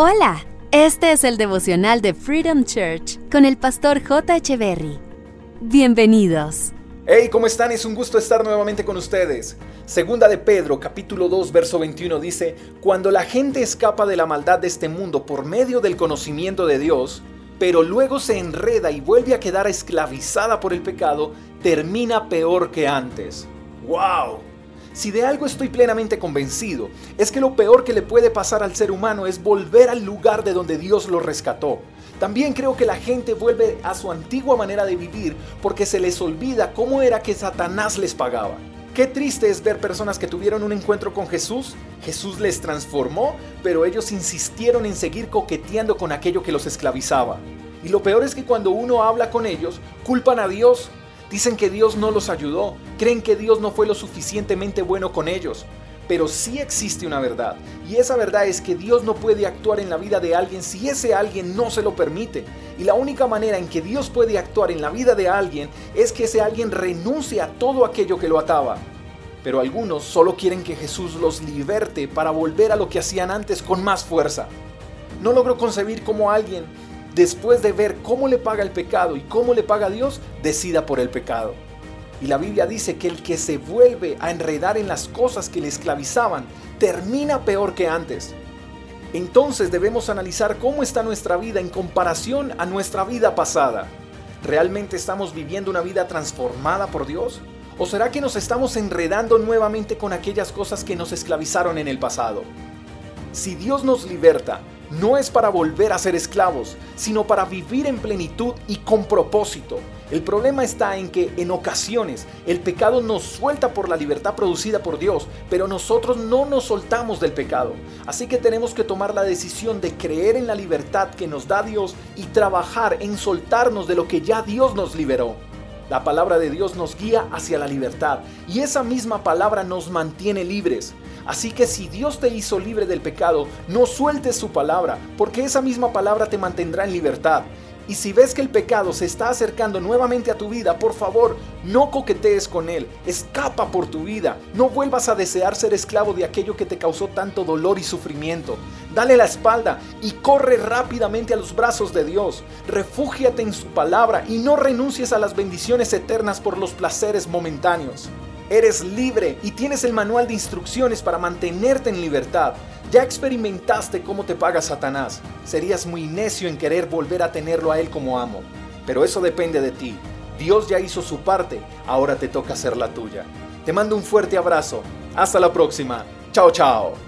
Hola, este es el devocional de Freedom Church con el pastor J. Berry. Bienvenidos. Hey, ¿cómo están? Es un gusto estar nuevamente con ustedes. Segunda de Pedro, capítulo 2, verso 21 dice, Cuando la gente escapa de la maldad de este mundo por medio del conocimiento de Dios, pero luego se enreda y vuelve a quedar esclavizada por el pecado, termina peor que antes. ¡Wow! Si de algo estoy plenamente convencido, es que lo peor que le puede pasar al ser humano es volver al lugar de donde Dios lo rescató. También creo que la gente vuelve a su antigua manera de vivir porque se les olvida cómo era que Satanás les pagaba. Qué triste es ver personas que tuvieron un encuentro con Jesús, Jesús les transformó, pero ellos insistieron en seguir coqueteando con aquello que los esclavizaba. Y lo peor es que cuando uno habla con ellos, culpan a Dios Dicen que Dios no los ayudó, creen que Dios no fue lo suficientemente bueno con ellos. Pero sí existe una verdad, y esa verdad es que Dios no puede actuar en la vida de alguien si ese alguien no se lo permite. Y la única manera en que Dios puede actuar en la vida de alguien es que ese alguien renuncie a todo aquello que lo ataba. Pero algunos solo quieren que Jesús los liberte para volver a lo que hacían antes con más fuerza. No logro concebir cómo alguien después de ver cómo le paga el pecado y cómo le paga Dios, decida por el pecado. Y la Biblia dice que el que se vuelve a enredar en las cosas que le esclavizaban, termina peor que antes. Entonces debemos analizar cómo está nuestra vida en comparación a nuestra vida pasada. ¿Realmente estamos viviendo una vida transformada por Dios? ¿O será que nos estamos enredando nuevamente con aquellas cosas que nos esclavizaron en el pasado? Si Dios nos liberta, no es para volver a ser esclavos, sino para vivir en plenitud y con propósito. El problema está en que en ocasiones el pecado nos suelta por la libertad producida por Dios, pero nosotros no nos soltamos del pecado. Así que tenemos que tomar la decisión de creer en la libertad que nos da Dios y trabajar en soltarnos de lo que ya Dios nos liberó. La palabra de Dios nos guía hacia la libertad y esa misma palabra nos mantiene libres. Así que si Dios te hizo libre del pecado, no sueltes su palabra, porque esa misma palabra te mantendrá en libertad. Y si ves que el pecado se está acercando nuevamente a tu vida, por favor, no coquetees con él. Escapa por tu vida. No vuelvas a desear ser esclavo de aquello que te causó tanto dolor y sufrimiento. Dale la espalda y corre rápidamente a los brazos de Dios. Refúgiate en su palabra y no renuncies a las bendiciones eternas por los placeres momentáneos. Eres libre y tienes el manual de instrucciones para mantenerte en libertad. Ya experimentaste cómo te paga Satanás. Serías muy necio en querer volver a tenerlo a él como amo. Pero eso depende de ti. Dios ya hizo su parte, ahora te toca hacer la tuya. Te mando un fuerte abrazo. Hasta la próxima. Chao, chao.